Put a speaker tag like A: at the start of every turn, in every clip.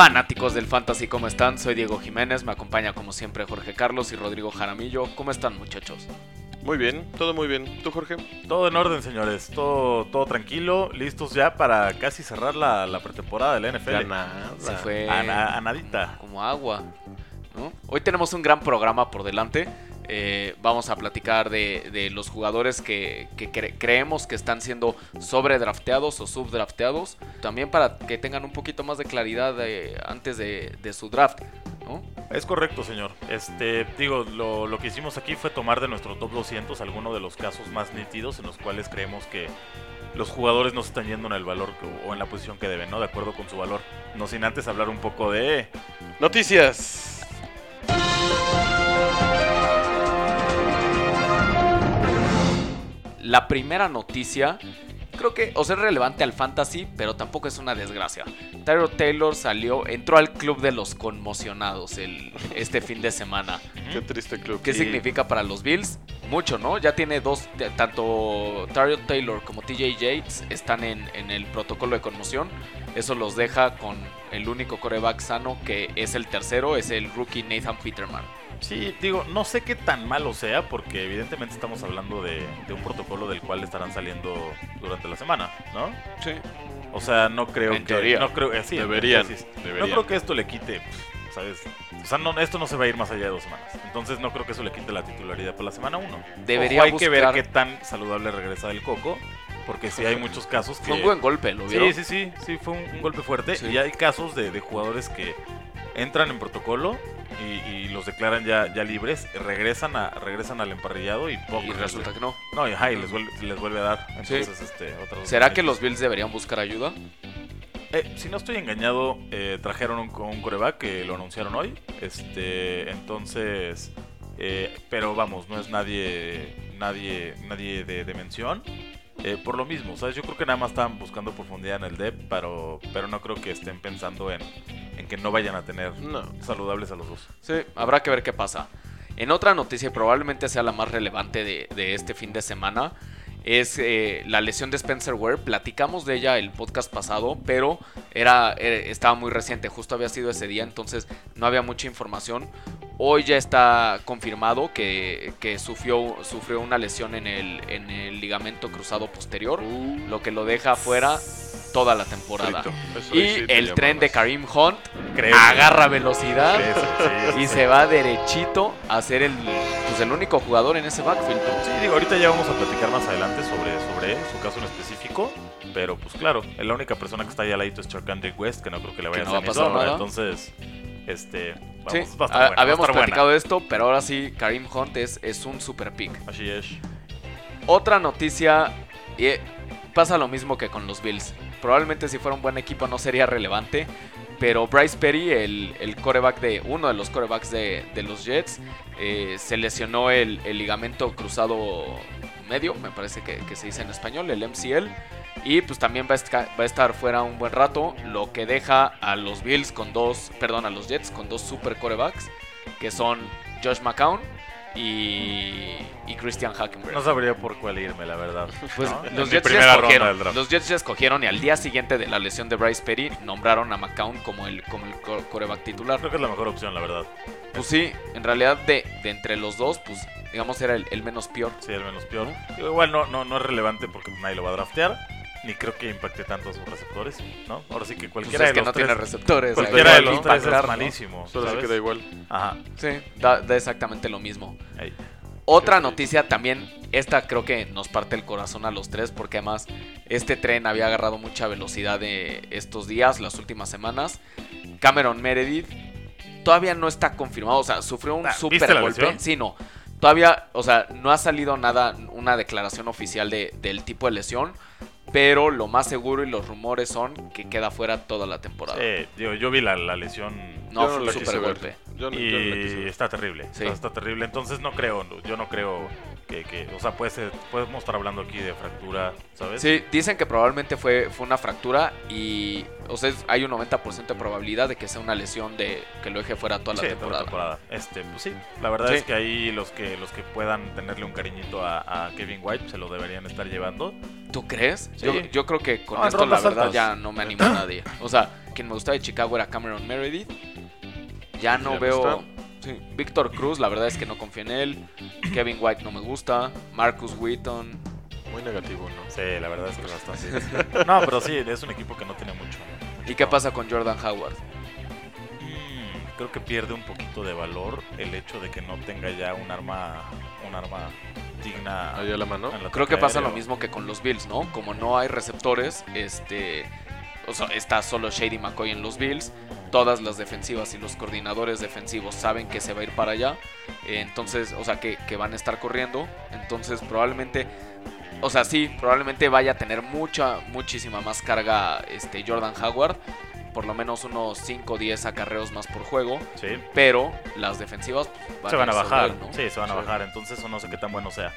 A: Fanáticos del Fantasy, ¿cómo están? Soy Diego Jiménez, me acompaña como siempre Jorge Carlos y Rodrigo Jaramillo. ¿Cómo están muchachos?
B: Muy bien, todo muy bien. ¿Tú, Jorge?
C: Todo en orden, señores. Todo, todo tranquilo. Listos ya para casi cerrar la, la pretemporada del NFL.
B: Ya nada.
A: Se fue
C: A, na- a nadita.
A: como agua. ¿no? Hoy tenemos un gran programa por delante. Eh, vamos a platicar de, de los jugadores que, que cre- creemos que están siendo sobredrafteados o subdrafteados. También para que tengan un poquito más de claridad de- antes de, de su draft. ¿no?
C: Es correcto, señor. Este, digo, lo, lo que hicimos aquí fue tomar de nuestro top 200 algunos de los casos más nítidos en los cuales creemos que los jugadores no se están yendo en el valor que- o en la posición que deben, ¿no? De acuerdo con su valor. No sin antes hablar un poco de...
B: Noticias.
A: La primera noticia, creo que, o sea, es relevante al fantasy, pero tampoco es una desgracia. Tyro Taylor salió, entró al club de los conmocionados el, este fin de semana.
B: Qué triste club.
A: ¿Qué
B: Y-
A: significa para los Bills? Mucho, ¿no? Ya tiene dos, tanto Tyro Taylor como TJ Yates están en, en el protocolo de conmoción. Eso los deja con el único coreback sano que es el tercero, es el rookie Nathan Peterman.
C: Sí, digo, no sé qué tan malo sea, porque evidentemente estamos hablando de, de un protocolo del cual estarán saliendo durante la semana, ¿no?
A: Sí.
C: O sea, no creo
A: En
C: que...
A: teoría.
C: No creo, eh, sí,
B: Deberían.
C: No
B: deberían.
C: creo que esto le quite, pff, ¿sabes? O sea, no, esto no se va a ir más allá de dos semanas. Entonces no creo que eso le quite la titularidad para la semana 1.
A: Debería
C: hay que ver qué tan saludable regresa del coco, porque sí hay muchos casos que...
A: Fue un buen golpe, ¿lo vieron?
C: Sí, sí, sí, sí, fue un, un golpe fuerte.
A: Sí.
C: Y hay casos de, de jugadores que entran en protocolo y, y los declaran ya, ya libres, regresan a regresan al emparrillado y,
A: resulta que no.
C: No, y, ajá, y les, vuelve, les vuelve a dar.
A: Sí.
C: Entonces, este,
A: ¿Será que los Bills deberían buscar ayuda?
C: Eh, si no estoy engañado, eh, trajeron un, un coreback que lo anunciaron hoy. Este, entonces, eh, pero vamos, no es nadie, nadie, nadie de, de mención. Eh, por lo mismo, ¿sabes? Yo creo que nada más están buscando profundidad en el depth, pero, pero no creo que estén pensando en, en que no vayan a tener
B: No.
C: saludables a los dos.
A: Sí, habrá que ver qué pasa. En otra noticia, y probablemente sea la más relevante de, de este fin de semana, es eh, la lesión de Spencer Ware. Platicamos de ella el podcast pasado, pero era, eh, estaba muy reciente, justo había sido ese día, entonces no había mucha información. Hoy ya está confirmado que, que sufrió, sufrió una lesión en el, en el ligamento cruzado posterior, lo que lo deja fuera toda la temporada. Y el tren de. Karim Hunt agarra velocidad y se va derechito a ser el, pues, el único jugador en ese backfield.
C: Sí, digo, ahorita ya vamos a platicar más adelante sobre, sobre su caso en específico. Pero pues claro, la única persona que está ahí al ladito es Charkandrick West, que no creo que le vaya
A: no
C: a
A: pasar
C: nada. Entonces, este, vamos,
A: Sí,
C: va a estar
A: a-
C: buena, va a
A: habíamos
C: estar buena.
A: platicado de esto, pero ahora sí, Karim Hunt es, es un super pick.
C: Así es.
A: Otra noticia, y eh, pasa lo mismo que con los Bills. Probablemente si fuera un buen equipo no sería relevante, pero Bryce Perry, el, el coreback de uno de los corebacks de, de los Jets, eh, se lesionó el, el ligamento cruzado medio, me parece que, se dice en español, el MCL. Y pues también va a, esca- va a estar fuera un buen rato, lo que deja a los Bills con dos, perdón, a los Jets con dos super corebacks, que son Josh McCown y, y Christian Hackenberg.
C: No sabría por cuál irme, la verdad.
A: Pues los Jets, ya escogieron, los Jets ya escogieron y al día siguiente de la lesión de Bryce Perry nombraron a McCown como el, como el co- coreback titular.
C: Creo que es la mejor opción, la verdad.
A: Pues sí, en realidad de, de entre los dos, pues digamos era el, el menos peor.
C: Sí, el menos peor. Igual no, no, no es relevante porque nadie lo va a draftear. Ni creo que impacte tanto a sus receptores, ¿no? Ahora sí que
A: Pues
C: cualquiera
A: es
C: de
A: que
C: los
A: no
C: tres,
A: tiene receptores.
C: cualquiera de
A: va a
C: los tres es
A: ¿no?
C: malísimo.
B: Solo se
C: ¿sabes?
B: queda igual.
C: Ajá.
A: Sí, da, da exactamente lo mismo.
C: Ahí.
A: Otra noticia también, esta creo que nos parte el corazón a los tres porque además este tren había agarrado mucha velocidad de estos días, las últimas semanas. Cameron Meredith todavía no está confirmado, o sea, sufrió un
C: Ah, ¿viste
A: super golpe. Sí, no. Todavía, o sea, no ha salido nada, una declaración oficial de, del tipo de lesión, pero lo más seguro y los rumores son que queda fuera toda la temporada.
C: Sí, digo, yo vi la, la lesión
A: No,
B: Yo
A: fue un
B: la
A: super golpe.
B: Yo no, no
C: y está terrible.
A: Sí.
C: Está, está terrible. Entonces no creo, no, yo no creo que, que- o sea, puede ser, podemos estar hablando aquí de fractura, ¿sabes?
A: Sí, dicen que probablemente fue, fue una fractura y, o sea, hay un 90% de probabilidad de que sea una lesión de que lo deje fuera toda la
C: Sí,
A: temporada.
C: temporada. Este, pues sí, la verdad
A: Sí.
C: es que ahí los que los que puedan tenerle un cariñito a, a Kevin White se lo deberían estar llevando.
A: ¿Tú crees?
C: Sí.
A: Yo, yo creo que con
C: No,
A: esto la verdad
C: altas.
A: ya no me anima a nadie. O sea, quien me gustaba de Chicago era Cameron Meredith. Ya no veo. Sí, Víctor Cruz, la verdad es que no confío en él. Kevin White no me gusta. Marcus Wheaton.
B: Muy negativo, ¿no?
C: Sí, la verdad es que bastante. No, pero sí, es un equipo que no tiene mucho.
A: ¿Y qué pasa con Jordan Howard?
C: Mm, creo que pierde un poquito de valor el hecho de que no tenga ya un arma, un arma digna.
B: Ahí a la mano.
A: Creo que pasa lo mismo que con los Bills, ¿no? Como no hay receptores, este. O sea, está solo Shady McCoy en los Bills. Todas las defensivas y los coordinadores defensivos saben que se va a ir para allá. eh, Entonces, o sea, que, que van a estar corriendo. Entonces, probablemente. O sea, sí, probablemente vaya a tener mucha, muchísima más carga este Jordan Howard. Por lo menos unos 5 o 10 acarreos más por juego.
C: Sí,
A: Pero las defensivas pues,
C: se van a bajar.
A: ¿no?
C: Sí, se van a bajar. Entonces, eso no sé qué tan bueno sea.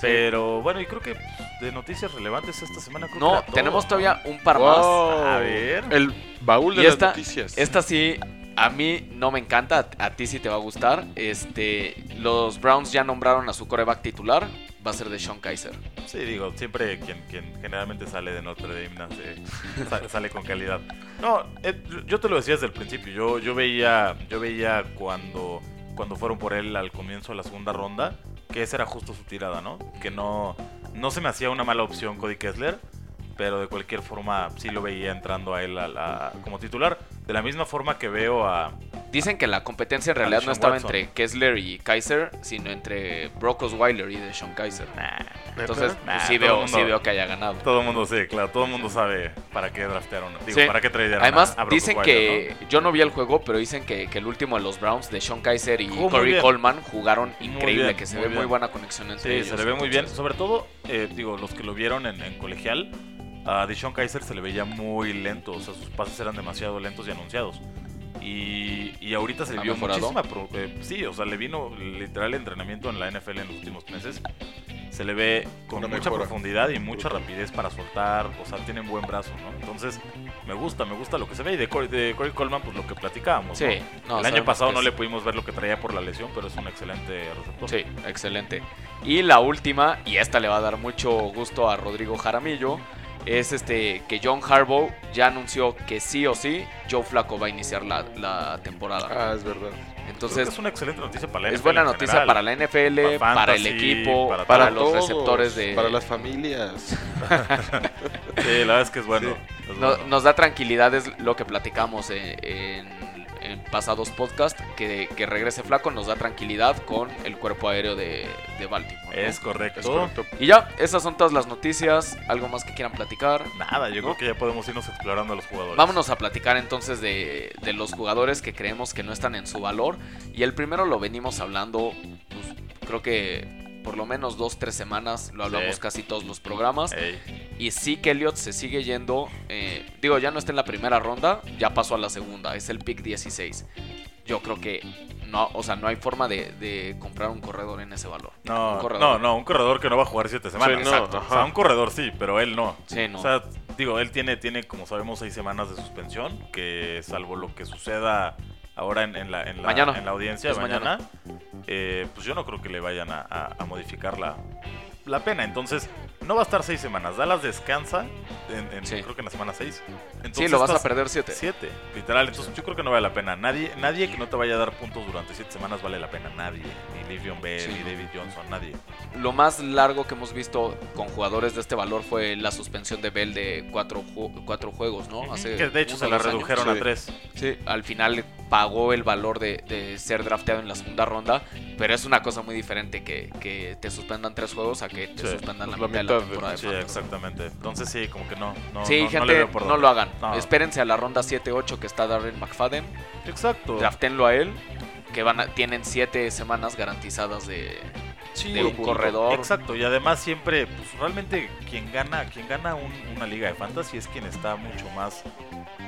C: Pero bueno, y creo que pues, de noticias relevantes esta semana. Creo que
A: No,
C: todo,
A: tenemos
C: ¿no?
A: todavía un par más.
B: Wow.
C: A ver.
B: El baúl de
A: Y
B: las
A: esta-
B: noticias.
A: Esta sí, a mí no me encanta, a, a ti sí te va a gustar. Este, los Browns ya nombraron a su coreback titular, va a ser de Sean Kaiser.
C: Sí, digo, siempre quien, quien generalmente sale de Notre Dame sale con calidad. No, eh, yo te lo decía desde el principio. Yo, yo veía, yo veía cuando, cuando fueron por él al comienzo de la segunda ronda que esa era justo su tirada, ¿no? Que no, no se me hacía una mala opción Cody Kessler, pero de cualquier forma sí lo veía entrando a él a la- como titular. De la misma forma que veo a,
A: Dicen que la competencia en realidad no
C: Deshaun
A: estaba
C: Watson.
A: entre Kessler y Kaiser, sino entre Brock Osweiler y de Sean Kaiser.
C: Nah,
A: Entonces,
C: Nah,
A: sí, veo,
C: mundo-
A: sí veo que haya ganado.
C: todo el mundo sí, claro, todo el mundo sabe para qué draftearon, digo,
A: Sí.
C: para qué tradearon
A: Además,
C: a, a Brock
A: dicen
C: Osweiler,
A: que yo no vi el juego, pero dicen que, que el último de los Browns de Sean Kaiser y
C: muy
A: Corey. Coleman jugaron increíble,
C: bien,
A: que se ve muy buena conexión entre
C: Sí,
A: ellos.
C: se le ve muy bien. Sobre todo, eh, digo, los que lo vieron en, en colegial, a Deshaun Kaiser se le veía muy lento. O sea, sus pases eran demasiado lentos y anunciados. Y, y ahorita se le
A: ¿Ha
C: vio
A: mejorado?
C: muchísima. pro- eh, sí, o sea, le vino literal entrenamiento en la NFL en los últimos meses. Se le ve con
B: Una
C: mucha
B: mejora.
C: profundidad y mucha rapidez para soltar. O sea, tienen buen brazo, ¿no? Entonces, me gusta, me gusta lo que se ve. Y de Corey, de Corey Coleman, pues lo que platicábamos.
A: Sí,
C: ¿no?
A: no,
C: El año pasado no le pudimos ver lo que traía por la lesión, pero es un excelente receptor.
A: Sí, excelente. Y la última, y esta le va a dar mucho gusto a Rodrigo Jaramillo, es este que John Harbaugh ya anunció que sí o sí Joe Flaco va a iniciar la, la temporada.
B: Ah, es verdad.
C: Creo que
A: Entonces,
C: es una excelente noticia para la
A: es
C: NFL
A: buena
C: en
A: noticia
C: general.
A: para la NFL,
C: Para
A: para, el equipo,
C: para
A: para,
B: Para
A: los
B: todos,
A: receptores de...
B: Para las familias.
C: Sí, la verdad es que es bueno. es
A: No-
C: bueno.
A: nos da tranquilidad, es lo que platicamos en- en pasados podcasts, que, que regrese Flaco nos da tranquilidad con el cuerpo aéreo de, de Baltimore. ¿no?
C: Es correcto.
B: Es correcto.
A: Y ya, esas son todas las noticias. ¿Algo más que quieran platicar?
C: Nada, yo
A: ¿No?
C: creo que ya podemos irnos explorando a los jugadores.
A: Vámonos a platicar entonces de, de los jugadores que creemos que no están en su valor. Y el primero lo venimos hablando, pues, creo que por lo menos dos, tres semanas, lo hablamos
C: Sí.
A: casi todos los programas.
C: Ey,
A: Y sí que Elliot se sigue yendo, eh, digo, ya no está en la primera ronda, ya pasó a la segunda, es el pick 16. Yo creo que no, o sea, no hay forma de, de comprar un corredor en ese valor.
C: No,
A: Un corredor.
C: no, no, un corredor que no va a jugar siete semanas.
B: Sí, no,
C: Exacto. O sea, un corredor sí, pero él no.
A: Sí, no.
C: O sea, digo, él tiene, tiene, como sabemos, seis semanas de suspensión, que salvo lo que suceda ahora en, en la, en, la, en la audiencia,
A: Es
C: mañana, eh, pues yo no creo que le vayan a, a- a modificar la, la pena. Entonces, no va a estar seis semanas. Dallas descansa, en, en-
A: Sí.
C: creo que en la semana seis.
A: sí,
C: Entonces,
A: lo vas a perder 7.
C: Siete, literal. Entonces yo creo que no vale la pena. Nadie, nadie que no te vaya a dar puntos durante siete semanas vale la pena. Nadie. Ni Livion Bell,
A: Sí,
C: ni. David Johnson, nadie.
A: Lo más largo que hemos visto con jugadores de este valor fue la suspensión de Bell de cuatro, cuatro juegos, ¿no? Hace
C: que de hecho se la
A: años.
C: redujeron
B: Sí.
C: a tres.
A: Sí, al final pagó el valor de, de ser drafteado en la segunda ronda, pero es una cosa muy diferente que, que te suspendan tres juegos a que te
C: Sí,
A: suspendan la,
B: pues la
A: mitad de la
B: de-
A: temporada de
C: Sí,
A: fantasy.
C: exactamente. Entonces sí, como que no. no
A: Sí,
C: no, no
A: gente,
C: le
A: no,
C: veo por dónde.
A: lo hagan.
C: No.
A: Espérense a la ronda 7-8 que está Darren McFadden.
C: Exacto.
A: Draftenlo a él, que van a- tienen 7 semanas garantizadas de,
C: Sí,
A: de un
B: punto.
A: corredor.
C: Exacto, y además siempre, pues realmente quien gana, quien gana un- una liga de fantasy es quien está mucho más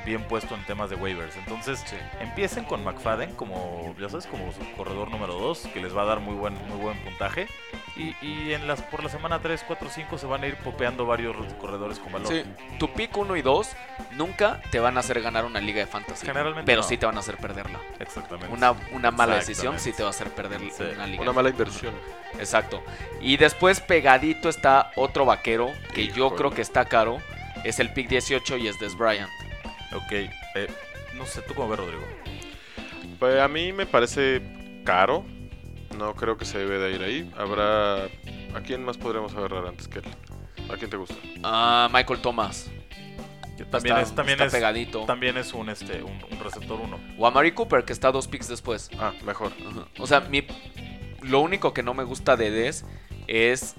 C: bien puesto en temas de waivers. Entonces,
A: Sí.
C: empiecen con McFadden como, ya sabes, como su corredor número 2, que les va a dar muy buen, muy buen puntaje. Y, y en las, por la semana 3, 4, 5 se van a ir popeando varios corredores con valor.
A: Sí, tu pick 1 y 2 nunca te van a hacer ganar una liga de fantasy.
C: Generalmente
A: pero
C: no.
A: sí te van a hacer perderla.
C: Exactamente.
A: Una, una mala decisión sí te va a hacer perder
C: Sí,
A: una liga.
B: Una mala inversión.
A: Exacto. Y después pegadito está otro vaquero que yo creo que está caro. Es el pick 18 y es Des Bryant.
C: Ok, eh, no sé, ¿tú cómo ves, Rodrigo?
B: Pues a mí me parece caro. No creo que se debe de ir ahí. Habrá... ¿A quién más podríamos agarrar antes que él? ¿A quién te gusta?
A: Ah, Michael Thomas.
C: También
A: Está-
C: es, también
A: está
C: es,
A: pegadito.
C: también es un, este, un, un receptor 1.
A: O a Mari Cooper, que está dos picks después.
B: Ah, mejor.
A: O sea, mi, lo único que no me gusta de Des es.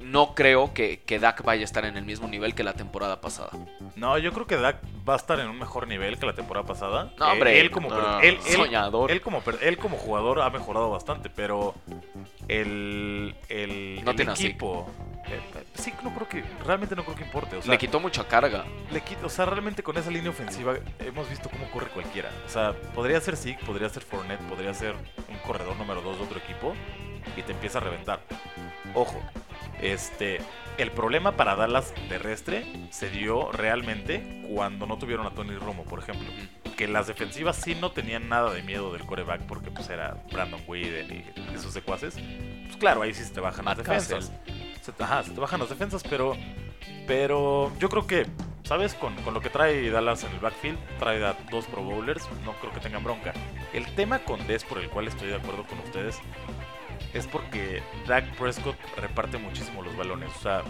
A: No creo que, que Dak vaya a estar en el mismo nivel que la temporada pasada.
C: No, yo creo que Dak va a estar en un mejor nivel que la temporada pasada.
A: No, hombre,
C: él como,
B: no.
C: él,
A: Soñador.
C: él como, él como jugador ha mejorado bastante, pero el, el,
A: No
C: el
A: tiene así.
C: equipo... eh, sí, no creo que... Realmente no creo que importe. O sea,
A: Le quitó mucha carga.
C: le quita- o sea, realmente con esa línea ofensiva hemos visto cómo corre cualquiera. O sea, podría ser Zeke, podría ser Fournette, podría ser un corredor número 2 de otro equipo y te empieza a reventar. Ojo, este, el problema para Dallas terrestre se dio realmente cuando no tuvieron a Tony Romo, por ejemplo. Que las defensivas sí no tenían nada de miedo del coreback porque pues era Brandon Whedon y esos secuaces. Pues claro, ahí sí se te bajan las defensas. Se, ajá, se te bajan las defensas, pero pero yo creo que, ¿sabes? Con, con lo que trae Dallas en el backfield, trae a dos Pro Bowlers, no creo que tengan bronca. El tema con Des, por el cual estoy de acuerdo con ustedes, es porque Dak Prescott reparte muchísimo los balones. O sea,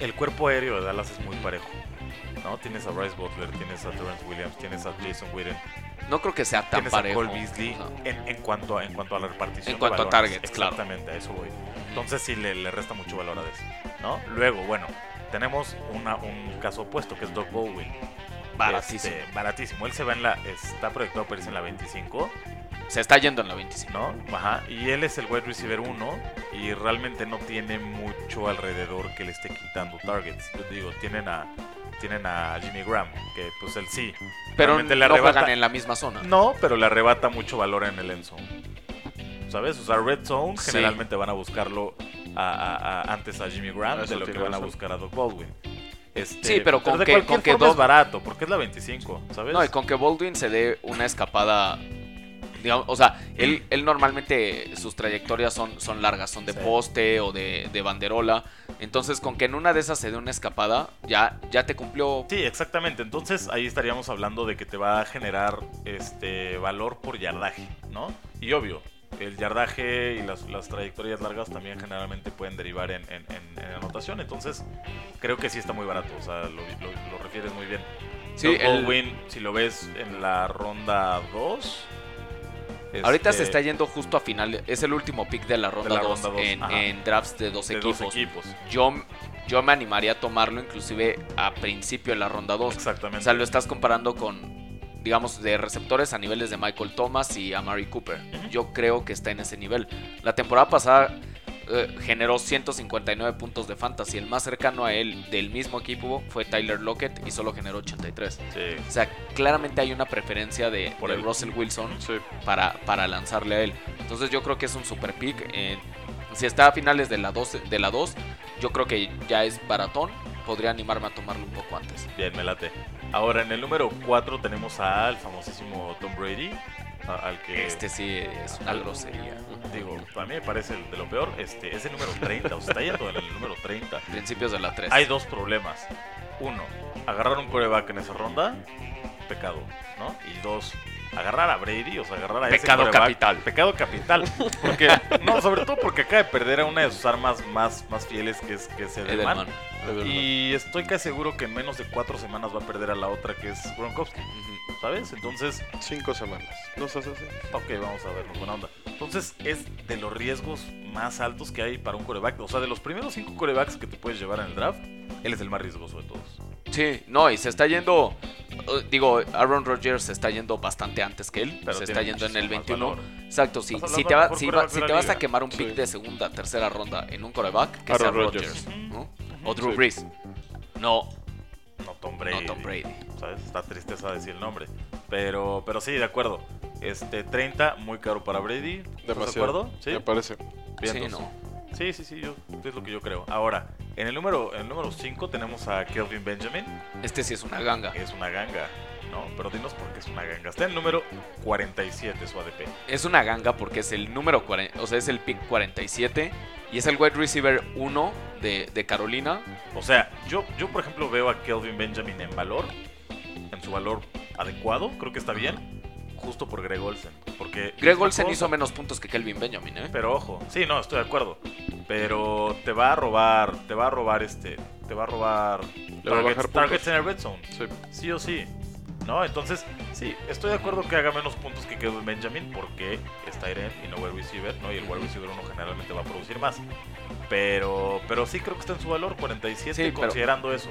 C: el cuerpo aéreo de Dallas es muy parejo. ¿no? Tienes a Bryce Butler, tienes a Terrence Williams, tienes a Jason Witten,
A: No creo que sea tan parejo.
C: a Cole Beasley en, en cuanto a, en cuanto a la repartición.
A: En cuanto
C: de
A: a targets, claro.
C: Exactamente, a eso voy. Entonces sí le, le resta mucho valor a Des. ¿no? Luego, bueno, tenemos una, un caso opuesto que es Doug Baldwin.
A: Baratísimo.
C: Este, baratísimo. Él se va en la. Está proyectado irse en la 25,
A: Se está yendo en la 25.
C: ¿no? Ajá. Y él es el wide receiver 1 y realmente no tiene mucho alrededor que le esté quitando targets. Yo digo, tienen a. Tienen a Jimmy Graham, que pues él sí.
A: Pero no
C: le arrebata-
A: juegan en la misma zona.
C: No, pero le arrebata mucho valor en el end zone. ¿Sabes? O sea, red zone
A: Sí.
C: generalmente van a buscarlo a- a- a- antes a Jimmy Graham
B: Eso
C: de lo que van a
B: razón.
C: buscar a Doug Baldwin. Este,
A: Sí, pero con
C: de
A: que- con que
C: forma es barato, porque es la 25, ¿sabes?
A: No, y con que Baldwin se dé una escapada. Digamos, o sea, él, él normalmente sus trayectorias son, son largas, son de
C: Sí.
A: poste o de, de banderola. Entonces, con que en una de esas se dé una escapada, ya, ya te cumplió.
C: Sí, exactamente. Entonces ahí estaríamos hablando de que te va a generar este valor por yardaje, ¿no? Y obvio, el yardaje y las, las trayectorias largas también generalmente pueden derivar en, en- en- en anotación. Entonces creo que sí está muy barato. O sea, lo, lo- lo refieres muy bien.
A: Sí, el-
C: Baldwin, si lo ves en la ronda 2.
A: Ahorita se
C: este,
A: está yendo justo a final. Es el último pick de la ronda
C: la
A: 2
C: ronda dos,
A: en, drafts de dos
C: de
A: equipos.
C: dos equipos.
A: Yo, yo me animaría a tomarlo inclusive a principio de la ronda 2.
C: Exactamente.
A: O sea, lo estás comparando con, digamos, de receptores a niveles de Michael Thomas y a Mary Cooper. Yo creo que está en ese nivel. La temporada pasada eh, generó 159 puntos de fantasy. El más cercano a él del mismo equipo fue Tyler Lockett y solo generó 83.
C: Sí.
A: O sea, claramente hay una preferencia de,
C: Por
A: de. Russell Wilson
B: Sí.
A: para, para lanzarle a él. Entonces yo creo que es un super pick. eh, si está a finales de la 2, de la 2, yo creo que ya es baratón. Podría animarme a tomarlo un poco antes.
C: Bien, me late. Ahora en el número 4 tenemos al famosísimo Tom Brady. A- al que
A: Este sí es una
C: Al-
A: grosería.
C: digo, a mí me parece de lo peor. Este es el número 30, o sea, está yendo en el número 30.
A: Principios de la 3.
C: Hay dos problemas. Uno, agarrar un coreback en esa ronda, pecado, ¿no? Y dos, agarrar a Brady, o sea, agarrar a
A: Pecado capital.
C: Pecado capital. Porque, no, sobre todo porque acaba de perder a una de sus armas más, más fieles, que es, que es Edelman.
A: Edelman.
B: Edelman.
C: Y estoy casi seguro que en menos de cuatro semanas va a perder a la otra, que es Gronkowski. ¿sabes? Entonces,
B: Cinco semanas. ¿No hace así?
C: Ok, vamos a vernos, buena onda. Entonces, es de los riesgos más altos que hay para un coreback. O sea, de los primeros cinco corebacks que te puedes llevar en el draft, él es el más riesgoso de todos.
A: Sí, no, y se está yendo. eh, Digo, Aaron Rodgers se está yendo bastante antes que él.
C: Pero
A: se está yendo en el
C: muchísimo más
A: 21.
C: valor.
A: Exacto, sí. Si te, va- si, va- te vas a quemar un pick
B: Sí.
A: de segunda, tercera ronda en un coreback, que sea
B: Aaron
A: Rodgers.
B: Rodgers.
A: ¿no? O Drew
B: Sí.
A: Brees. No,
C: No Tom Brady.
A: no Tom Brady.
C: ¿Sabes? Está tristeza decir el nombre. Pero, pero sí, de acuerdo. Este, 30, muy caro para Brady. ¿Estás de acuerdo? Sí.
B: Me parece.
C: Bien,
A: Sí,
C: entonces-
A: no.
C: Sí, sí, sí, yo, es lo que yo creo. Ahora, en el número en el número 5 tenemos a Kelvin Benjamin.
A: Este sí es una ganga.
C: Es una ganga, ¿no? Pero dinos por qué es una ganga. Está en el número 47 su ADP.
A: Es una ganga porque es el número 40, o sea, es el pick 47 y es el wide receiver 1 de, de Carolina.
C: O sea, yo, yo por ejemplo veo a Kelvin Benjamin en valor en su valor adecuado, creo que está bien, justo por Greg Olsen. Porque
A: Greg Olsen hizo menos puntos que Kelvin Benjamin, ¿eh?
C: Pero ojo, sí, no, estoy de acuerdo. Pero te va a robar, te va a robar este, te va a robar
B: Le va a
C: targets, en el red zone.
B: Sí.
C: Sí o sí. ¿No? Entonces, sí, estoy de acuerdo que haga menos puntos que Kelvin Benjamin porque es Tyrant y no wide receiver, ¿no? Y el wide receiver uno generalmente va a producir más. Pero, pero sí creo que está en su valor, 47,
A: Sí, pero-
C: considerando eso.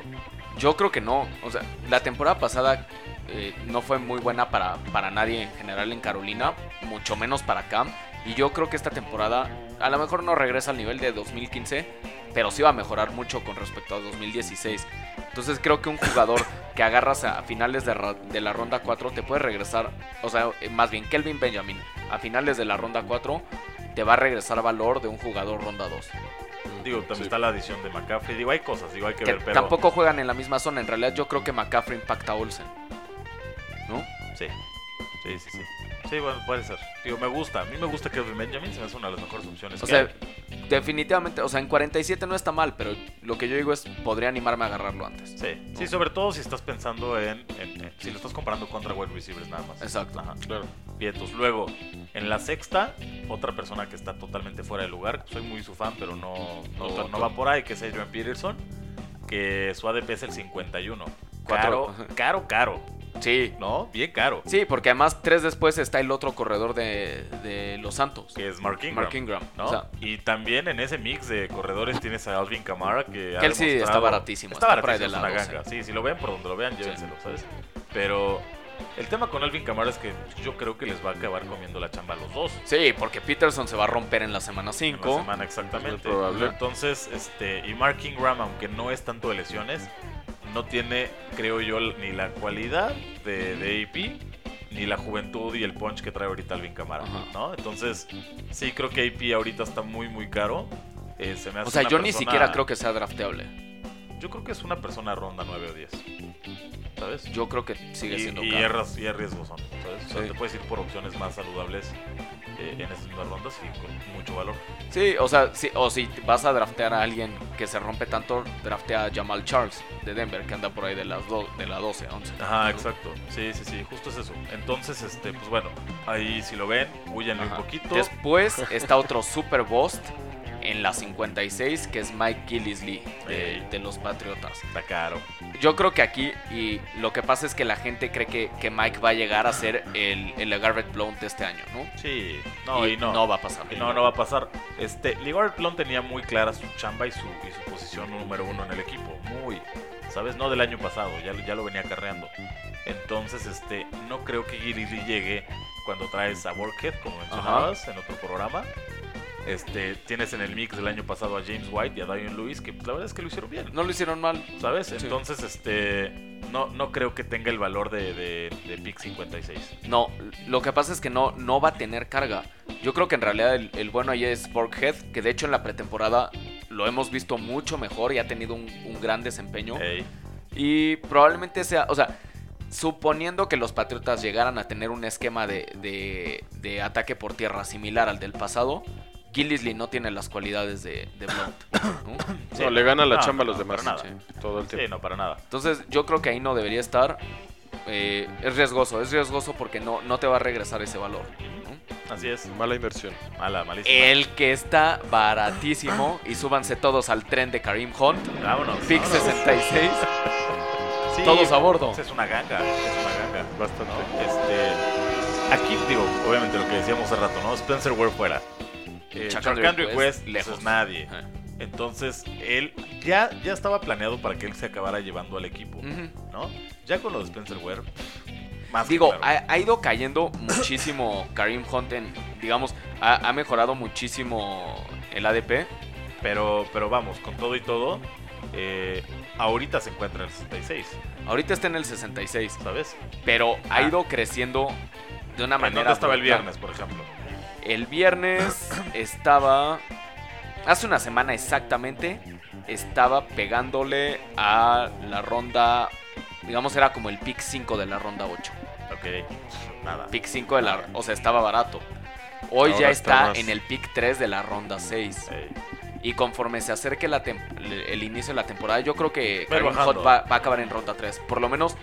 A: Yo creo que no. O sea, la temporada pasada eh, no fue muy buena para, para nadie en general en Carolina, mucho menos para Cam. Y yo creo que esta temporada a lo mejor no regresa al nivel de 2015, pero sí va a mejorar mucho con respecto a 2016. Entonces creo que un jugador que agarras a finales de, de la ronda 4 te puede regresar, o sea, eh, más bien Kelvin Benjamin a finales de la ronda 4 te va a regresar valor de un jugador ronda 2.
C: Digo, también
B: Sí.
C: está la adición de McCaffrey. Digo, hay cosas, digo, hay que,
A: Que
C: ver, pero...
A: tampoco juegan en la misma zona. En realidad yo creo que McCaffrey impacta a Olsen. ¿No?
C: Sí, sí, sí, sí. Sí, bueno, puede ser. Digo, me gusta. A mí me gusta Kelvin Benjamin, se me hace una de las mejores opciones.
A: O
C: que
A: sea,
C: hay.
A: definitivamente, o sea, en 47 no está mal, pero lo que yo digo es, podría animarme a agarrarlo antes.
C: Sí, sí, sobre todo si estás pensando en, en- en- si lo estás comparando contra wide receivers nada más.
A: Exacto.
C: Ajá.
B: Claro.
C: Vientos. Luego, en la sexta, otra persona que está totalmente fuera de lugar. Soy muy su fan, pero no, no,
B: No
C: va por ahí, que es Adrian Peterson. Que su ADP es el 51.
A: Cuatro.
C: Caro, caro, caro.
A: Sí.
C: ¿No? Bien caro.
A: Sí, porque además tres después está el otro corredor de, de los Santos.
C: Que es Mark Ingram.
A: Mark Ingram.
C: ¿no?
A: O sea,
C: y también en ese mix de corredores tienes a Alvin Kamara que ha
A: Kelsey está
C: demostrado-
A: baratísimo,
C: Está,
A: está
C: baratísimo,
A: de
C: es
A: la
C: una
A: 12.
C: ganga. Sí, si lo ven por donde lo vean, llévenselo, ¿sabes? Pero el tema con Alvin Kamara es que yo creo que les va a acabar comiendo la chamba a los dos.
A: sí, porque Peterson se va a romper en la semana
C: En la
A: 5.
C: semana exactamente.
B: Probable.
C: Entonces, este, y Mark Ingram, aunque no es tanto de lesiones, no tiene, creo yo, ni la cualidad de, de AP, ni la juventud y el punch que trae ahorita Alvin Kamara,
A: Ajá.
C: ¿no? Entonces, sí creo que AP ahorita está muy, muy caro. Eh, se me hace
A: O sea, yo ni
C: persona-
A: siquiera creo que sea drafteable.
C: Yo creo que es una persona ronda 9 o 10. ¿Sabes?
A: Yo creo que sigue
C: y,
A: siendo
C: y
A: caro.
C: es, y es riesgoso, ¿sabes? O sea,
A: Sí.
C: te puedes ir por opciones más saludables eh, en esas mismas rondas y con mucho valor.
A: Sí, o sea, sí, o si vas a draftear a alguien que se rompe tanto, draftea a Jamal Charles de Denver, que anda por ahí de las do- de la 12, 11.
C: Ajá, exacto. Sí, sí, sí, justo es eso. Entonces, este, pues bueno, ahí si lo ven, huyanle un poquito.
A: Después está otro Super Bost en la 56, que es Mike Gillisley de, de los Patriotas.
C: Está caro.
A: Yo creo que aquí, y lo que pasa es que la gente cree que, que Mike va a llegar a ser el, el Garrett Blount de este año, ¿no?
C: Sí, no, y, no.
A: no va a pasar.
C: Y no, no va a pasar. Este, Ligor Plon tenía muy clara su chamba y su, y su posición número uno en el equipo. Muy, ¿sabes? No del año pasado, ya, ya lo venía acarreando. Entonces, este, no creo que Gilly llegue cuando traes a Workhead, como mencionabas en otro programa. Este, tienes en el mix del año pasado a James White y a Darion Lewis, que la verdad es que lo hicieron bien.
A: No lo hicieron mal.
C: ¿Sabes?
A: Sí.
C: Entonces, este, no, no creo que tenga el valor de, de, de pick 56.
A: No, lo que pasa es que no, no va a tener carga. Yo creo que en realidad el, el bueno ahí es Borghead, que de hecho en la pretemporada lo hemos visto mucho mejor y ha tenido un, un gran desempeño. Y probablemente sea, o sea, suponiendo que los Patriotas llegaran a tener un esquema de, de- de ataque por tierra similar al del pasado, Gillisley no tiene las cualidades de, de Blount. ¿no?
C: Sí,
B: no, le gana la
C: no,
B: chamba a los
C: no,
B: demás.
C: para nada.
B: sí, todo el
C: Sí,
B: tiempo.
C: no, para nada.
A: Entonces yo creo que ahí no debería estar. Eh, es riesgoso, es riesgoso porque no, no te va a regresar ese valor.
C: Así es.
B: Mala inversión.
C: Mala, malísima.
A: El que está baratísimo, y súbanse todos al tren de Karim Hunt,
C: Vámonos.
A: Pick
C: vámonos.
A: 66,
C: Sí,
A: todos a bordo.
C: Es una ganga, es una ganga.
B: Bastante.
C: ¿no? Este, aquí digo, obviamente lo que decíamos hace rato, ¿no? Spencer Ware fuera. Eh,
A: Charkandre West,
C: West,
A: lejos.
C: lejos. nadie. Entonces, él ya, ya estaba planeado para que él se acabara llevando al equipo. ¿no? Ya con lo de Spencer Ware, que
A: Digo,
C: claro.
A: ha, ha ido cayendo muchísimo Karim Hunt en, digamos, ha, ha mejorado muchísimo el ADP.
C: pero, pero vamos, con todo y todo, eh, ahorita se encuentra en el 66,
A: Ahorita está en el 66,
C: ¿sabes?
A: pero ha
C: Ah.
A: ido creciendo de una
C: ¿En
A: manera.
C: dónde estaba el viernes, por ejemplo?
A: El viernes estaba. Hace una semana exactamente. Estaba pegándole a la ronda. Digamos, era como el pick 5 de la ronda 8.
C: Ok, nada.
A: Pick 5 de la. O sea, estaba barato. Hoy
B: Ahora
A: ya
B: está
A: en el pick 3 de la ronda 6.
C: Ey.
A: Y conforme se acerque la tem- el inicio de la temporada, yo creo que
C: bajando.
A: Hunt va, va a acabar en ronda 3. Por lo menos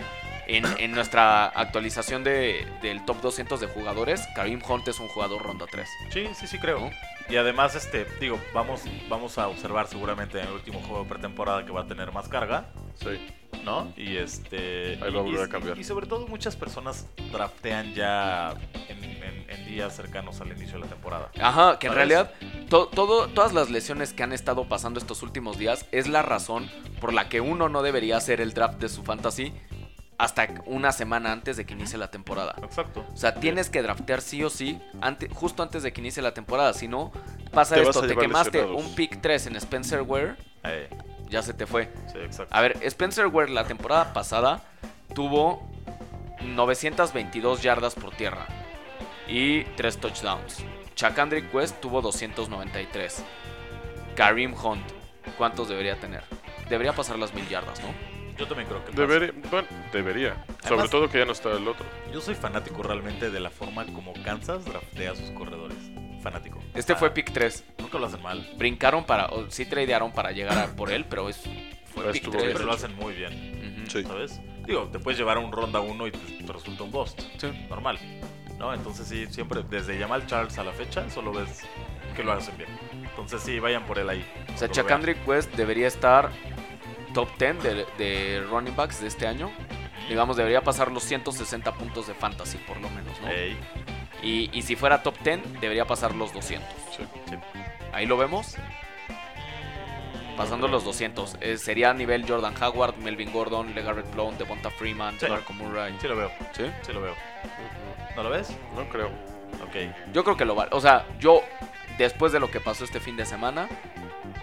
A: en, en nuestra actualización de, del top 200 de jugadores, Karim Hunt es un jugador ronda 3.
C: Sí, sí, sí creo. Y además, este, digo, vamos, vamos a observar seguramente en el último juego de pretemporada que va a tener más carga,
B: Sí.
C: ¿no? Y este.
B: Ahí
C: y-
B: va a volver
C: y-
B: a cambiar.
C: Y sobre todo muchas personas draftean ya en, en- en días cercanos al inicio de la temporada.
A: Ajá, que en realidad to- todo, todas las lesiones que han estado pasando estos últimos días es la razón por la que uno no debería hacer el draft de su fantasy hasta una semana antes de que inicie la temporada.
C: Exacto.
A: O sea, tienes que draftear sí o sí justo antes de que inicie la temporada. Si no, pasa
B: Te
A: esto, te quemaste
B: lesionados.
A: un pick 3 en Spencer Ware,
C: Eh,
A: ya se te fue.
C: sí, exacto.
A: A ver, Spencer Ware la temporada pasada tuvo 922 yardas por tierra y 3 touchdowns. Chakandrick West tuvo 293. Karim Hunt, ¿cuántos debería tener? Debería pasar las mil yardas, ¿no?
C: Yo también creo que pasa.
B: Debería, bueno, debería. Sobre
C: Además-
B: todo que ya no está el otro.
C: Yo soy fanático realmente de la forma como Kansas draftea a sus corredores. Fanático.
A: Este
C: Ah,
A: fue pick 3.
C: Nunca lo hacen mal.
A: Brincaron para, o sí tradearon para llegar a por él, pero es, fue
B: Pero
A: pick
B: estuvo
A: 3.
B: bien
C: Pero lo hacen muy bien.
A: Ujú.
B: Sí.
C: ¿Sabes? Digo, te puedes llevar a un ronda 1 y te, te resulta un bust.
A: Sí.
C: Normal. ¿No? Entonces sí, siempre, desde Jamal Charles a la fecha, solo ves que lo hacen bien. Entonces sí, vayan por él ahí.
A: O sea. Chakandrick West debería estar top 10 de, de running backs de este año. Digamos, debería pasar los 160 puntos de fantasy, por lo menos, ¿no?
C: Ey,
A: Y, y si fuera top 10, debería pasar los 200.
B: Sí.
C: sí.
A: Ahí lo vemos. Pasando los 200. Eh, sería a nivel Jordan Howard, Melvin Gordon, LeGarrette Blount, Devonta Freeman,
C: Sí.
A: DeMarco Murray.
C: Sí lo veo,
A: ¿Sí?
C: sí lo veo. ¿No lo ves?
B: No creo.
C: Ok.
A: Yo creo que lo vale. O sea, yo, después de lo que pasó este fin de semana,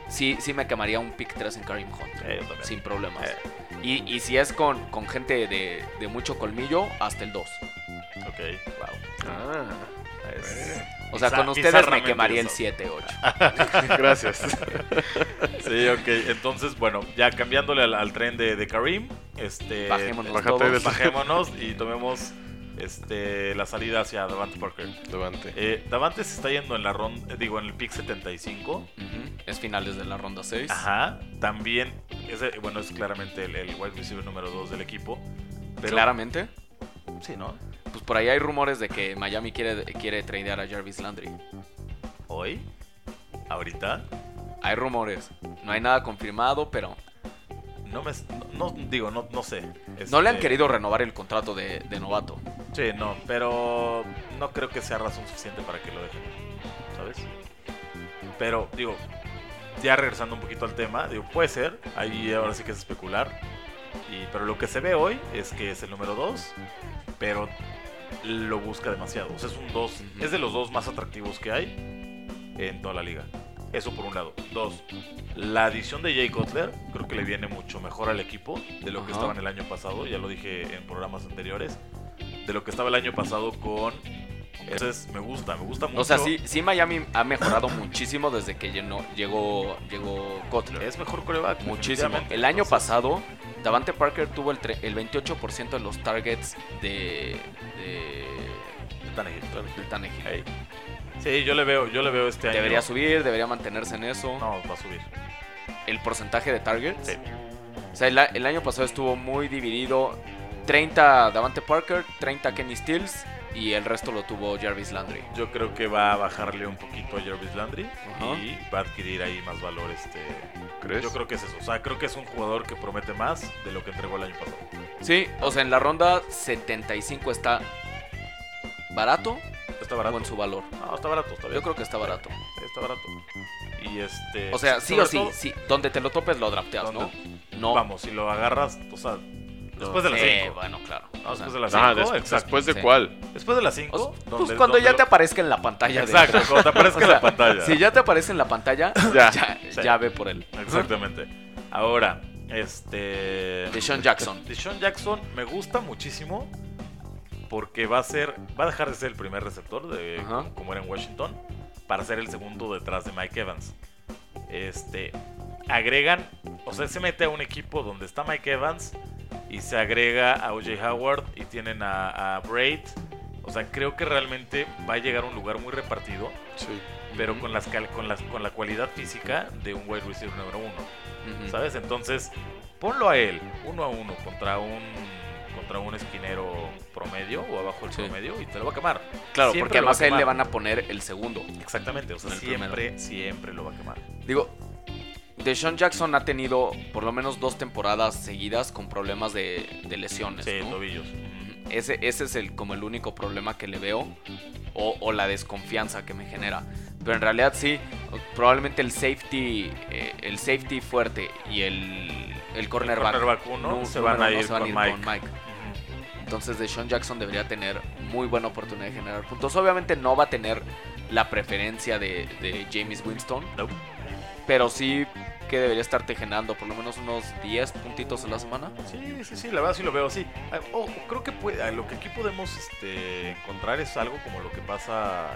A: sí, sí me quemaría un pick 3 en Karim Hunt.
C: Eh.
A: Sin problemas.
C: Eh.
A: Y, y si es con, con gente de, de mucho colmillo, hasta el 2.
C: Ok, wow.
B: Ah,
C: Es-
A: O sea, con ustedes me quemaría el
C: eso.
A: 7-8.
B: gracias.
C: Sí, ok. Entonces, bueno, ya cambiándole al, al tren de, de Karim, este,
A: Bajémonos
C: bajémonos y tomemos este, la salida hacia Davante Parker.
B: Levante.
C: Eh, Davante se está yendo en la ronda, digo, en el pick 75.
A: Ujú. Es finales de la ronda 6.
C: Ajá. También, es, bueno, es claramente el, el wide receiver número 2 del equipo. Pero,
A: Claramente.
C: Sí, ¿no?
A: Pues por ahí hay rumores de que Miami quiere, quiere tradear a Jarvis Landry.
C: Hoy, ahorita,
A: Hay rumores. No hay nada confirmado, pero
C: no me. No, no- digo, no, no sé.
A: no le han
C: Este,
A: querido renovar el contrato de, de novato.
C: Sí, no, pero no creo que sea razón suficiente para que lo dejen. ¿Sabes? Pero, digo, ya regresando un poquito al tema, digo, puede ser, ahí ahora sí que es especular. Y, pero lo que se ve hoy es que es el número 2, pero lo busca demasiado. O sea, es un 2,
A: Ujú.
C: es de los dos más atractivos que hay en toda la liga. Eso por un lado. Dos, la adición de Jay Cutler creo que le viene mucho mejor al equipo de lo que
A: Ajá.
C: estaban el año pasado. Ya lo dije en programas anteriores. De lo que estaba el año pasado con. Entonces me gusta, me gusta mucho.
A: O sea, sí, sí Miami ha mejorado muchísimo desde que llenó- llegó, llegó Kotler.
C: Es mejor coreback.
A: Muchísimo. El año
C: Entonces,
A: pasado, Davante Parker tuvo el, el 28% de los targets de, de,
C: Tannehill.
A: de Tannehill.
C: Sí, yo le veo, yo le veo este año.
A: Debería subir, debería mantenerse en eso.
C: No, va a subir.
A: El porcentaje de targets.
C: Sí.
A: O sea, el año pasado estuvo muy dividido. 30 Davante Parker, 30 Kenny Stills y el resto lo tuvo Jarvis Landry.
C: Yo creo que va a bajarle un poquito a Jarvis Landry y va a adquirir ahí más valor este.
B: ¿Crees?
C: Yo creo que es eso. O sea, creo que es un jugador que promete más de lo que entregó el año pasado.
A: Sí, o sea, en la ronda 75 está barato
C: Está
A: o
C: barato.
A: en su valor.
C: No, está barato, está bien.
A: Yo creo que está barato.
C: Sí, está barato. Y este.
A: O sea, sí o sí,
C: todo,
A: sí, donde te lo topes lo drafteas, ¿no? No.
C: Vamos, si lo agarras, o sea, después de las
A: Sí,
C: 5.
A: bueno, claro.
C: No,
A: sea,
C: después de las
B: Ah,
C: 5,
B: des-
C: exacto.
B: después de
A: sí.
B: cuál.
C: Después de las
A: o
C: 5.
A: sea, pues cuando ya te aparezca en la pantalla. de-
C: Exacto, cuando te aparezca en la pantalla.
A: Si ya te aparece en la pantalla,
B: Ya.
A: ya,
C: Sí.
A: ya ve por él.
C: Exactamente. Ahora, este.
A: De Sean Jackson.
C: Deshaun Jackson me gusta muchísimo porque va a ser, va a dejar de ser el primer receptor de como, como era en Washington para ser el segundo detrás de Mike Evans. Este agregan, o sea, se mete a un equipo donde está Mike Evans y se agrega a OJ Howard y tienen a, a Braid. O sea, creo que realmente va a llegar a un lugar muy repartido,
B: Sí.
C: pero con, las, cal- con, las, con la cualidad física de un wide receiver número uno. ¿Sabes? Entonces, ponlo a él, uno a uno, contra un, contra un esquinero promedio o abajo del
A: Sí.
C: promedio y te lo va a quemar.
A: Claro,
C: Siempre
A: porque
C: a
A: además a él le van a poner el segundo.
C: Exactamente, o sea, siempre, siempre lo va a quemar.
A: Digo, Deshaun Jackson ha tenido por lo menos dos temporadas seguidas con problemas de, de lesiones.
C: Sí,
A: ¿no?
C: tobillos.
A: Ese, ese es el, como el único problema que le veo o, o la desconfianza que me genera. Pero en realidad sí, probablemente el safety, eh, el safety fuerte y el, el cornerback,
C: cornerback uno
A: nu-
C: se van a ir con Mike.
A: Mike. Entonces Deshaun Jackson debería tener muy buena oportunidad de generar puntos. Obviamente no va a tener la preferencia de, de James Winston,
C: No.
A: pero sí que debería estarte generando por lo menos unos 10 puntitos a la semana.
C: Sí, sí, sí, la verdad sí lo veo así. Oh, creo que puede- lo que aquí podemos este, encontrar es algo como lo que pasa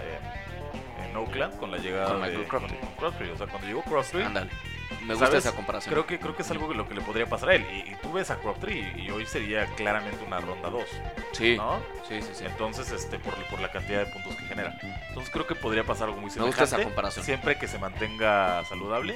C: en, en Oakland con la llegada
A: Con
C: de
A: Michael
C: con- con Crabtree. O sea, cuando llegó
A: Ándale. Me gusta
C: ¿Sabes?
A: esa comparación.
C: creo que, creo que es algo que lo que le podría pasar a él. Y, y tú ves a Crabtree y hoy sería claramente una ronda 2,
A: sí,
C: ¿no?
A: sí, sí, sí.
C: Entonces, este, por, por la cantidad de puntos que genera. Entonces creo que podría pasar algo muy
A: Me
C: semejante.
A: gusta esa comparación.
C: Siempre que se mantenga saludable.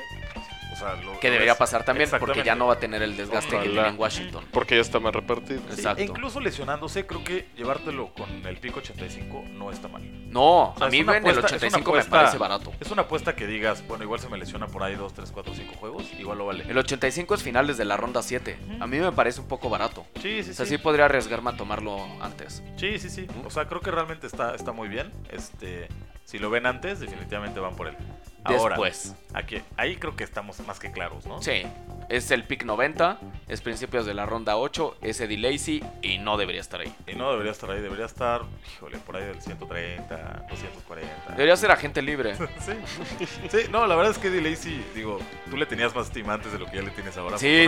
C: O sea, lo-
A: Que debería
C: ves-
A: pasar también porque ya no va a tener el desgaste que tiene en Washington.
B: Porque ya está más repartido.
C: Sí,
A: Exacto.
C: e incluso lesionándose, creo que llevártelo con el pico 85 no está mal.
A: No,
C: sea,
A: a mí en el
C: apuesta- es una
A: 85 me parece barato.
C: Es una apuesta que digas, bueno, igual se me lesiona por ahí 2, 3, 4, 5 juegos, igual lo vale.
A: El 85 es finales de la ronda 7.
C: Ujú.
A: A mí me parece un poco barato.
C: Sí, sí,
A: O sea,
C: sí.
A: sí podría arriesgarme a tomarlo antes.
C: Sí, sí, sí. O sea, creo que realmente está, está muy bien. Este, si lo ven antes, definitivamente van por él. Ahora,
A: Después.
C: aquí, ahí creo que estamos más que claros, ¿no?
A: Sí, es el pick 90, es principios de la ronda 8, es Eddie Lacy y no debería estar ahí.
C: Y no debería estar ahí, debería estar, híjole, por ahí del 130, 240.
A: Debería ser agente libre.
C: Sí, sí, no, la verdad es que Eddie Lacy, digo, tú le tenías más estima antes de lo que ya le tienes ahora.
A: Sí,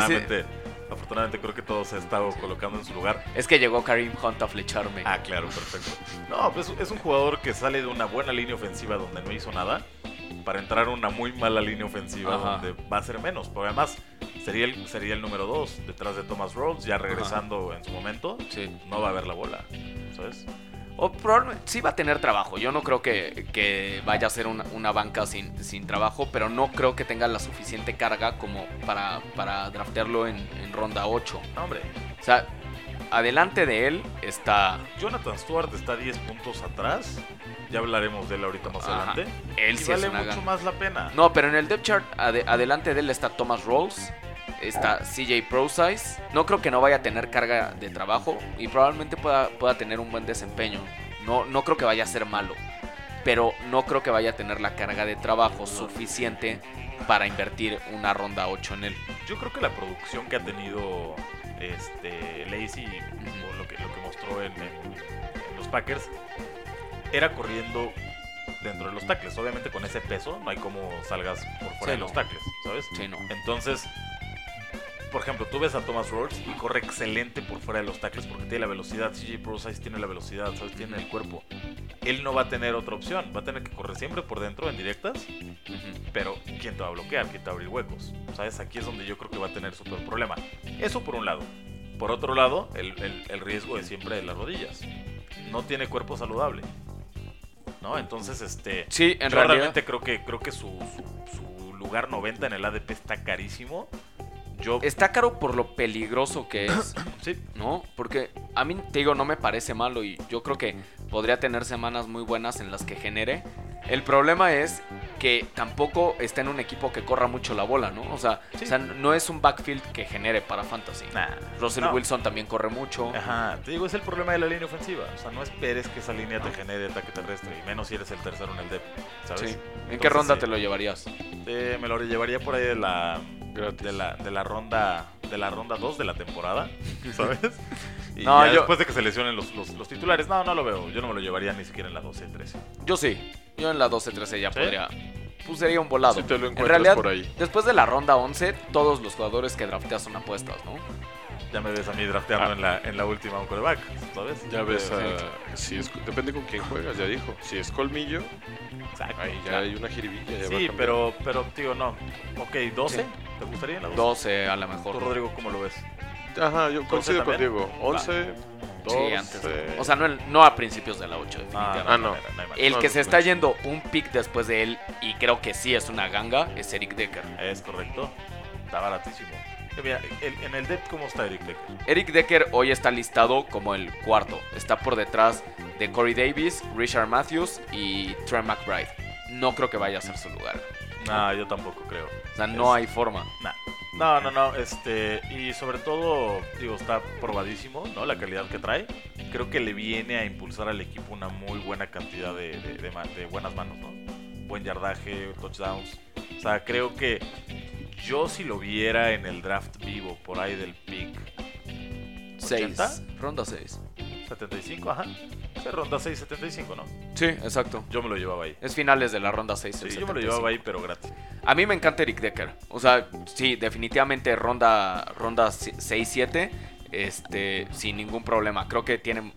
C: afortunadamente creo que todo se ha estado colocando en su lugar.
A: Es que llegó Karim Hunt a flecharme.
C: Ah, claro, perfecto. No, pues es un jugador que sale de una buena línea ofensiva donde no hizo nada para entrar a una muy mala línea ofensiva
A: Ajá.
C: donde va a ser menos. Pero además sería el, sería el número 2 detrás de Thomas Rhodes, ya regresando en su momento.
A: Sí.
C: No va a haber la bola, ¿sabes?
A: O probablemente sí va a tener trabajo. Yo no creo que, que vaya a ser una, una banca sin, sin trabajo, pero no creo que tenga la suficiente carga como para, para draftearlo en, en ronda 8.
C: No, hombre,
A: O sea, adelante de él está
C: Jonathan Stewart está 10 puntos atrás. Ya hablaremos de él ahorita más
A: Ajá.
C: adelante.
A: Él
C: y
A: sí
C: vale
A: es una
C: mucho más la pena.
A: No, pero en el depth chart ade- adelante de él está Thomas Rolls, está CJ ProSize. No creo que no vaya a tener carga de trabajo y probablemente pueda, pueda tener un buen desempeño. No, no creo que vaya a ser malo, pero no creo que vaya a tener la carga de trabajo suficiente para invertir una ronda 8 en él.
C: Yo creo que la producción que ha tenido este Lacey, o lo que, lo que mostró en, en- en los Packers, era corriendo dentro de los tackles. Obviamente con ese peso no hay como salgas por fuera
A: Sí,
C: de
A: no.
C: los tackles, ¿sabes?
A: Sí, no.
C: Entonces, por ejemplo, tú ves a Thomas Rhodes y corre excelente por fuera de los tackles porque tiene la velocidad. CJ ProSize tiene la velocidad, ¿sabes? Tiene el cuerpo. Él no va a tener otra opción. Va a tener que correr siempre por dentro en directas. Pero, ¿quién te va a bloquear? ¿Quién te va a abrir huecos? ¿Sabes? Aquí es donde yo creo que va a tener súper problema. Eso por un lado. Por otro lado, el, el- el riesgo es siempre de las rodillas. No tiene cuerpo saludable. ¿No? Entonces, este.
A: Sí, en
C: yo
A: realidad.
C: realmente creo que, creo que su, su- su lugar 90 en el ADP está carísimo. Yo.
A: Está caro por lo peligroso que es.
C: Sí,
A: ¿no? Porque a mí, te digo, no me parece malo y yo creo que podría tener semanas muy buenas en las que genere. El problema es que tampoco está en un equipo que corra mucho la bola, ¿no? O sea,
C: Sí.
A: o sea, no es un backfield que genere para fantasy.
C: nah.
A: Russell
C: No.
A: Wilson también corre mucho.
C: Ajá, te digo, es el problema de la línea ofensiva. O sea, no esperes que esa línea te genere ataque terrestre, y menos si eres el tercero en el depth, ¿sabes?
A: Sí. ¿En qué
C: Entonces,
A: ronda
C: sí.
A: te lo llevarías?
C: Eh, me lo llevaría por ahí de la
B: Gratis.
C: de la, de la ronda de la ronda 2 de la temporada, ¿sabes? Y
A: No,
C: ya
A: yo-
C: después de que se lesionen los, los, los titulares, no, no lo veo. Yo no me lo llevaría ni siquiera en la 12, 13.
A: Yo sí. Yo en la 12-13 ya
C: ¿Sí?
A: podría. Pues sería un volado.
B: Si te lo
A: en
B: encuentras
A: realidad,
B: por ahí.
A: después de la ronda 11, todos los jugadores que drafteas son apuestas, ¿no?
C: Ya me ves a mí drafteando
B: Ah.
C: en, la, en la última un quarterback, ¿sabes?
B: Ya ves, a- si es, depende con quién juegas, ya dijo. Si es Colmillo,
C: Exacto,
B: ahí ya
C: claro.
B: hay una jiribilla. ya
C: Sí, pero, pero, tío, no. Ok, 12.
A: Sí.
C: ¿Te gustaría en la 12?
A: 12 a lo
C: ¿Tú,
A: mejor.
C: Rodrigo, cómo lo ves?
B: Ajá, yo coincido con? Diego. 11, 12.
A: Sí, antes. O sea, no, el- no a principios de la 8, definitivamente.
B: Ah, no.
A: El que se está yendo un pick después de él, y creo que sí es una ganga, es Eric Decker.
C: Es correcto. Está baratísimo. Mira, en el depth, ¿cómo está Eric Decker?
A: Eric Decker hoy está listado como el cuarto. Está por detrás de Corey Davis, Richard Matthews y Trent McBride. No creo que vaya a ser su lugar.
C: No, yo tampoco creo.
A: O sea, no
C: Es-
A: hay forma.
C: Nah. No, no, no, este, y sobre todo, digo, está probadísimo, ¿no? La calidad que trae. Creo que le viene a impulsar al equipo una muy buena cantidad de, de- de de buenas manos, ¿no? Buen yardaje, touchdowns. O sea, creo que yo si lo viera en el draft vivo, por ahí del pick
A: 6.
C: 80?
A: Ronda 6.
C: 75, ajá. Se ronda 6.75, ¿no?
A: Sí, exacto.
C: Yo me lo llevaba ahí.
A: Es finales de la ronda 6.
C: Sí, yo me lo llevaba ahí, pero gratis.
A: A mí me encanta Eric Decker. O sea, sí, definitivamente ronda, ronda 6-7. Este, sin ningún problema. Creo que tiene.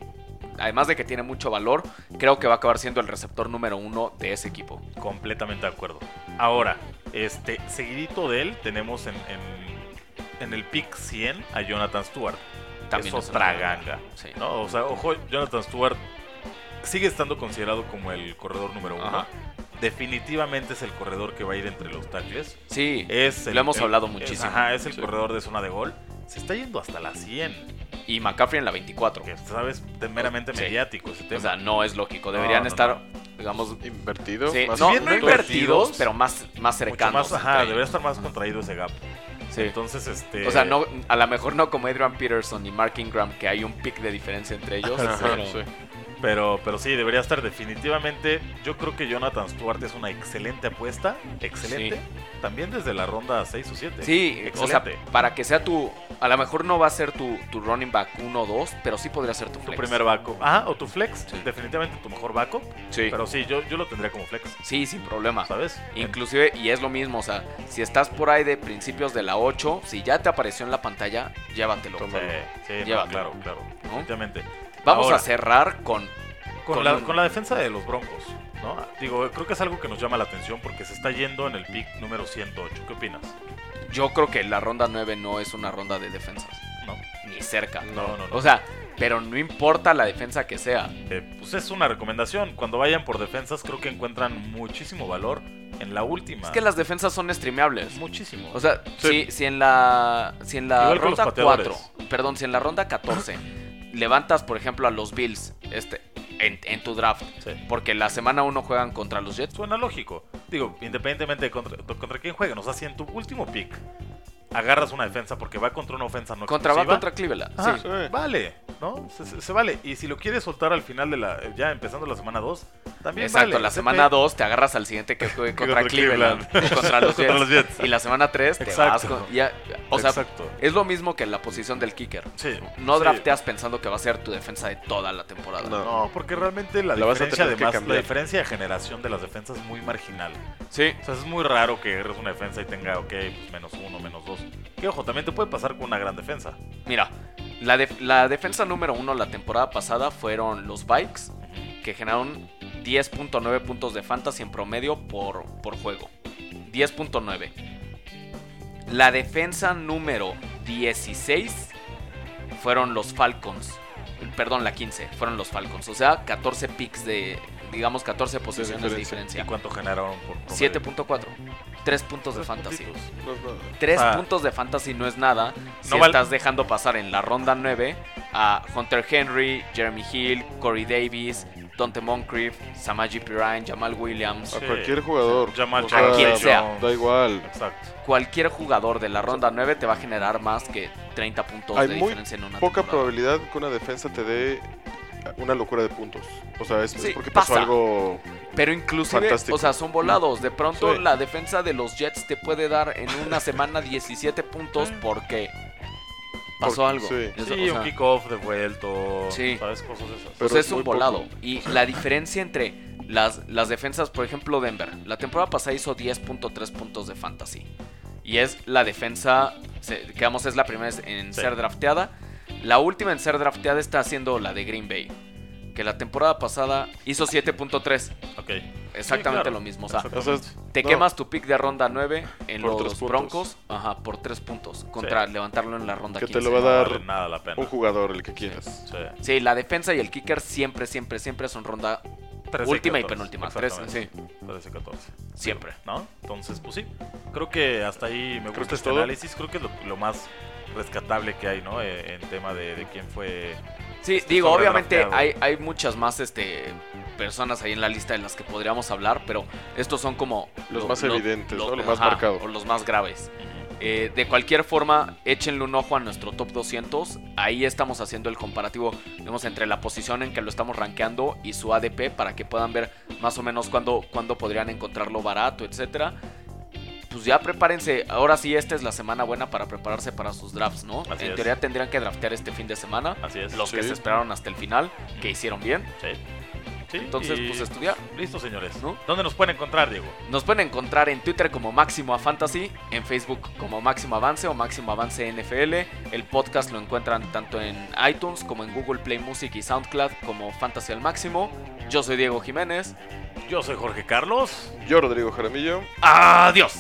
A: Además de que tiene mucho valor, creo que va a acabar siendo el receptor número uno de ese equipo.
C: Completamente de acuerdo. Ahora, este, seguidito de él tenemos en, en, en el pick 100 a Jonathan Stewart.
A: También
C: es otra ganga.
A: Sí.
C: ¿no? O sea, ojo, Jonathan Stewart sigue estando considerado como el corredor número uno.
A: Ajá.
C: Definitivamente es el corredor que va a ir entre los tackles.
A: Sí,
C: Es el-
A: lo hemos
C: el-
A: hablado muchísimo.
C: ajá, es el
A: Sí.
C: corredor de zona de gol. Se está yendo hasta la 100.
A: Y McCaffrey en la 24.
C: Que sabes, de meramente
A: Sí.
C: mediático ese tema.
A: O sea, no es lógico. Deberían
C: no,
A: estar,
C: no.
A: digamos,
B: Invertido.
A: sí, no,
C: bien no
A: no invertidos,
C: invertidos,
A: pero más, más cercanos.
C: más, ajá, debería estar más contraído ese gap.
A: Sí.
C: Entonces, este.
A: O sea, no, a lo mejor no como Adrian Peterson y Mark Ingram, que hay un pick de diferencia entre ellos.
B: Ajá,
A: pero-
B: sí.
C: Pero, pero sí, debería estar definitivamente. Yo creo que Jonathan Stewart es una excelente apuesta. Excelente. También desde la ronda 6 o 7.
A: Sí, o sea,
C: excelente.
A: para que sea tu. A lo mejor no va a ser tu, tu running back 1 o 2, pero sí podría ser tu
C: tu
A: flex.
C: primer backup. Ajá, o tu flex.
A: Sí.
C: Definitivamente tu mejor backup.
A: Sí.
C: Pero sí, yo, yo lo tendría como flex.
A: Sí, sin problema.
C: ¿Sabes?
A: Inclusive, y es lo mismo, o sea, si estás por ahí de principios de la 8, si ya te apareció en la pantalla, llévatelo.
C: Sí, no,
A: Llévatelo.
C: claro, claro. Definitivamente.
A: Vamos
C: Ahora,
A: a cerrar con...
C: Con,
A: con
C: la,
A: un-
C: con la defensa de los Broncos, ¿no? Digo, creo que es algo que nos llama la atención porque se está yendo en el pick número 108. ¿Qué opinas?
A: Yo creo que la ronda 9 no es una ronda de defensas,
C: ¿No?
A: ni cerca.
C: No, no, no.
A: O sea, pero no importa la defensa que sea.
C: Eh, pues es una recomendación. Cuando vayan por defensas, creo que encuentran muchísimo valor en la última.
A: Es que las defensas son streameables.
C: Muchísimo.
A: O sea,
B: Sí.
A: si, si en la si en la
C: Igual
A: ronda
C: pateadores.
A: 4, perdón, si en la ronda 14 levantas, por ejemplo, a los Bills este en, en tu draft,
C: Sí.
A: porque la semana 1 juegan contra los Jets,
C: Suena lógico. Digo, independientemente de contra, contra quién jueguen. O sea, si en tu último pick agarras una defensa porque va contra una ofensa no
A: contra va contra Cleveland. sí.
B: Sí.
C: vale, ¿no? Se, se- se vale. Y si lo quieres soltar al final de la. ya empezando la semana 2, también
A: Exacto,
C: vale.
A: la semana
C: pe-
A: 2 te agarras al siguiente que juegue contra,
C: Contra
A: Cleveland, contra los Jets.
C: Contra los Jets.
A: Y la semana 3 te
C: Exacto.
A: vas con ya- o sea,
C: Exacto.
A: es lo mismo que la posición del kicker.
C: Sí.
A: No
C: sí.
A: drafteas pensando que va a ser tu defensa de toda la temporada.
B: No.
C: No, porque realmente la,
B: La
C: diferencia, además, la diferencia de generación de las defensas es muy marginal.
A: Sí,
C: O sea, es muy raro que agarres una defensa y tenga, ok, pues menos uno, menos dos. Que ojo, también te puede pasar con una gran defensa.
A: mira, la, def- la defensa número uno la temporada pasada fueron los Bikes, que generaron 10.9 puntos de fantasy en promedio por, por juego. 10.9. La defensa número 16 fueron los Falcons. Perdón, la 15 fueron los Falcons. O sea, 14 picks de, digamos, 14 posiciones de
B: diferencia.
C: ¿Y cuánto generaron por promedio?
A: 7.4. 3 puntos de
C: Tres
A: fantasy.
C: puntitos.
B: No es nada.
A: 3
C: Ah.
A: puntos de fantasy no es nada si
C: No
A: estás dejando pasar en la ronda 9 a Hunter Henry, Jeremy Hill, Corey Davis, Dante Moncrief, Samaji Pirine, Jamal Williams.
B: A cualquier jugador.
C: Jamal
B: O
C: Charles
A: quien
C: Jones.
A: sea.
B: Da igual.
C: Exacto.
A: Cualquier jugador de la ronda 9 te va a generar más que 30 puntos
B: Hay
A: de
B: muy
A: diferencia en una
B: Poca
A: temporada.
B: probabilidad que una defensa te dé una locura de puntos. O sea, es, porque pasó
A: pasa.
B: algo.
A: Pero inclusive,
B: Fantástico.
A: o sea, son volados. De pronto
B: Sí.
A: la defensa de los Jets te puede dar en una semana 17 puntos porque pasó
B: Porque-
A: algo.
B: sí.
A: Es-
C: Sí,
A: o sea,
C: un kickoff devuelto.
A: Sí.
C: ¿Sabes? Cosas de esas.
B: Pero
A: pues es
B: es
A: un
B: poco.
A: volado. Y la diferencia entre las, las defensas, por ejemplo, Denver. La temporada pasada hizo 10.3 puntos de fantasy. Y es la defensa, se- digamos, es la primera en
C: Sí.
A: ser drafteada. La última en ser drafteada está haciendo la de Green Bay. Que la temporada pasada hizo 7.3.
C: Ok.
A: Exactamente
C: claro.
A: lo mismo. O sea, te
B: no,
A: quemas tu pick de ronda 9 en
B: Por
A: los. Broncos. Ajá, por 3 puntos. Contra levantarlo en la ronda
B: Que te
A: 15.
B: lo va a
C: No
B: dar
C: vale nada la pena.
B: un jugador, el que quieras.
C: Sí.
A: Sí, la defensa y el kicker siempre, siempre, siempre son ronda
C: 13,
A: última y
C: 14,
A: penúltima. Tres, sí,
C: exactamente. 13, 14.
A: siempre.
C: ¿No? Entonces, pues sí. Creo que hasta ahí me gusta
B: que es
C: este
B: todo.
C: análisis. Creo que es lo, lo más rescatable que hay, ¿no? Eh, en tema de, de quién fue.
A: Sí, digo, obviamente hay, hay muchas más este personas ahí en la lista de las que podríamos hablar, pero estos son como
B: Los más evidentes, ¿no? Lo más
A: ajá,
B: marcado.
A: O los más graves. Eh, de cualquier forma, échenle un ojo a nuestro top 200. Ahí estamos haciendo el comparativo digamos, entre la posición en que lo estamos rankeando y su ADP para que puedan ver más o menos cuándo, cuándo podrían encontrarlo barato, etcétera. Pues ya prepárense. Ahora sí, esta es la semana buena para prepararse para sus drafts, ¿no?
C: Así
A: en
C: es.
A: teoría tendrían que draftear este fin de semana.
C: Así es.
A: Los que se esperaron hasta el final, que hicieron bien.
C: Sí. Sí,
A: Entonces, pues estudiar.
C: Listo, señores.
A: ¿No?
C: ¿Dónde nos pueden encontrar, Diego?
A: Nos pueden encontrar en Twitter como Máximo a Fantasy, en Facebook como Máximo Avance o Máximo Avance NFL. El podcast lo encuentran tanto en iTunes como en Google Play Music y SoundCloud como Fantasy al Máximo. Yo soy Diego Jiménez.
C: Yo soy Jorge Carlos.
B: Yo, Rodrigo Jaramillo.
A: Adiós.